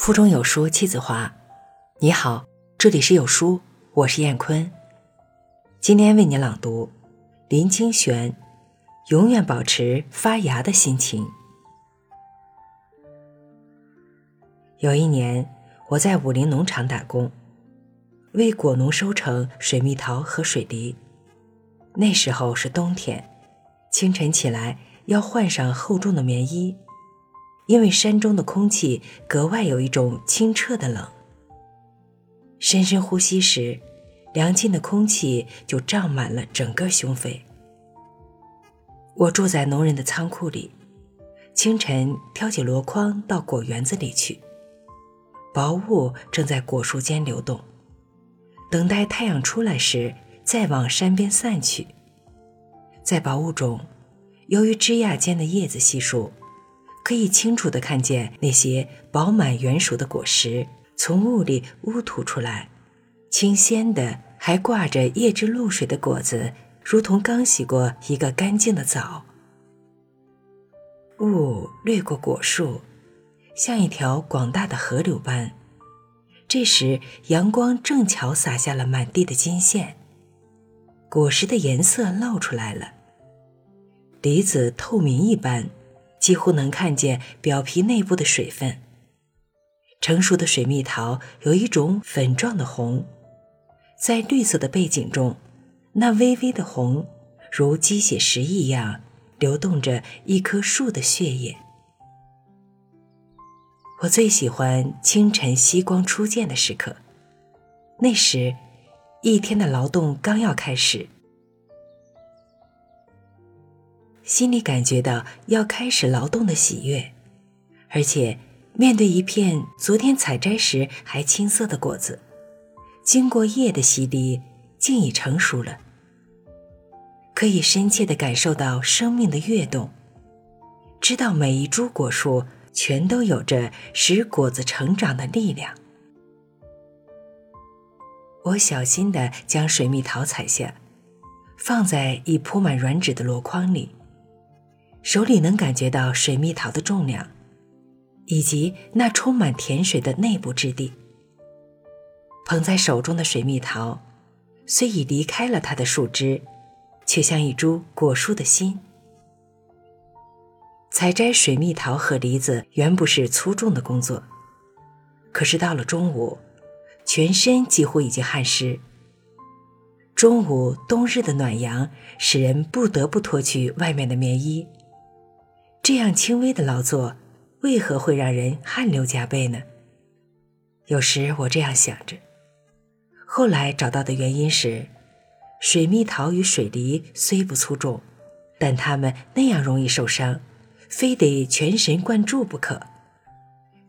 腹中有书气自华。你好，这里是有书，我是燕坤。今天为你朗读林清玄《永远保持发芽的心情》。有一年，我在武林农场打工，为果农收成水蜜桃和水梨。那时候是冬天，清晨起来要换上厚重的棉衣。因为山中的空气格外有一种清澈的冷，深深呼吸时，凉沁的空气就胀满了整个胸肺。我住在农人的仓库里，清晨挑起箩筐到果园子里去。薄雾正在果树间流动，等待太阳出来时再往山边散去。在薄雾中，由于枝桠间的叶子稀疏。可以清楚地看见那些饱满圆熟的果实从雾里乌吐出来，清鲜的，还挂着叶汁露水的果子，如同刚洗过一个干净的澡。雾掠过果树，像一条广大的河流般。这时，阳光正巧洒下了满地的金线，果实的颜色露出来了，梨子透明一般。几乎能看见表皮内部的水分。成熟的水蜜桃有一种粉状的红，在绿色的背景中，那微微的红如鸡血石一样流动着一棵树的血液。我最喜欢清晨夕光初见的时刻，那时，一天的劳动刚要开始。心里感觉到要开始劳动的喜悦，而且面对一片昨天采摘时还青涩的果子，经过叶的洗涤，竟已成熟了。可以深切地感受到生命的跃动，知道每一株果树全都有着使果子成长的力量。我小心地将水蜜桃采下，放在已铺满软纸的箩筐里。手里能感觉到水蜜桃的重量，以及那充满甜水的内部质地。捧在手中的水蜜桃，虽已离开了它的树枝，却像一株果树的心。采摘水蜜桃和梨子原不是粗重的工作，可是到了中午，全身几乎已经汗湿。中午冬日的暖阳使人不得不脱去外面的棉衣。这样轻微的劳作，为何会让人汗流浃背呢？有时我这样想着。后来找到的原因是，水蜜桃与水梨虽不粗重，但它们那样容易受伤，非得全神贯注不可。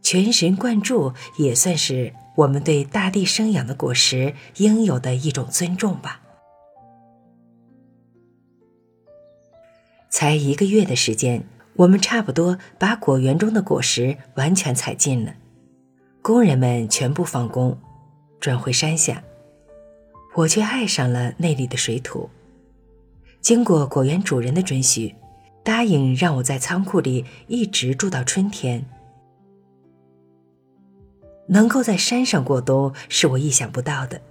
全神贯注也算是我们对大地生养的果实应有的一种尊重吧。才一个月的时间。我们差不多把果园中的果实完全采尽了，工人们全部放工，转回山下。我却爱上了那里的水土。经过果园主人的准许，答应让我在仓库里一直住到春天。能够在山上过冬是我意想不到的。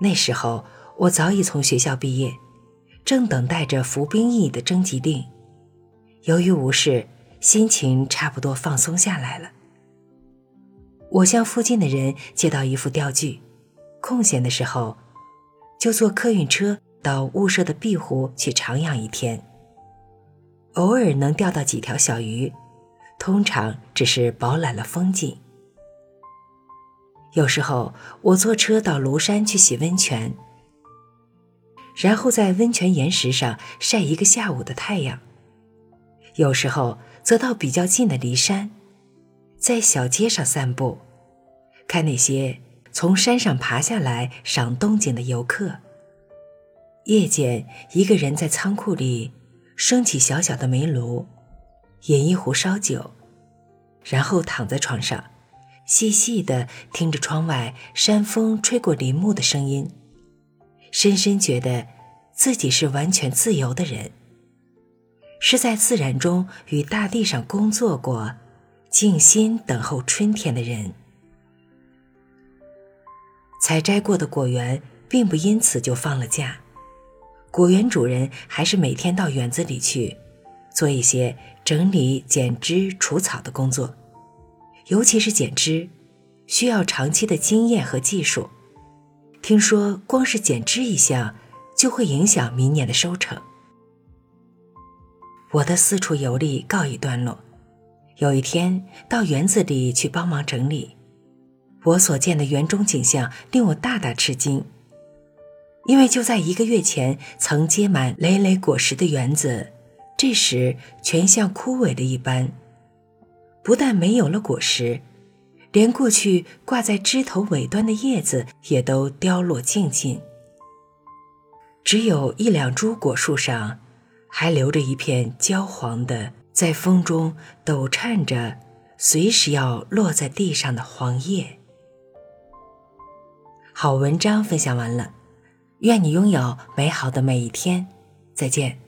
那时候我早已从学校毕业，正等待着服兵役的征集令。由于无事，心情差不多放松下来了。我向附近的人借到一副钓具，空闲的时候，就坐客运车到雾社的碧湖去徜徉一天。偶尔能钓到几条小鱼，通常只是饱览了风景。有时候我坐车到庐山去洗温泉，然后在温泉岩石上晒一个下午的太阳。有时候则到比较近的骊山，在小街上散步，看那些从山上爬下来赏冬景的游客。夜间，一个人在仓库里升起小小的煤炉，饮一壶烧酒，然后躺在床上，细细的听着窗外山风吹过林木的声音，深深觉得自己是完全自由的人。是在自然中与大地上工作过，静心等候春天的人。采摘过的果园并不因此就放了假，果园主人还是每天到园子里去，做一些整理、剪枝、除草的工作，尤其是剪枝，需要长期的经验和技术。听说光是剪枝一项，就会影响明年的收成。我的四处游历告一段落。有一天到园子里去帮忙整理，我所见的园中景象令我大大吃惊。因为就在一个月前曾结满累累果实的园子，这时全像枯萎的一般，不但没有了果实，连过去挂在枝头尾端的叶子也都凋落尽尽，只有一两株果树上还留着一片焦黄的。在风中抖颤着，随时要落在地上的黄叶。好文章分享完了，愿你拥有美好的每一天，再见。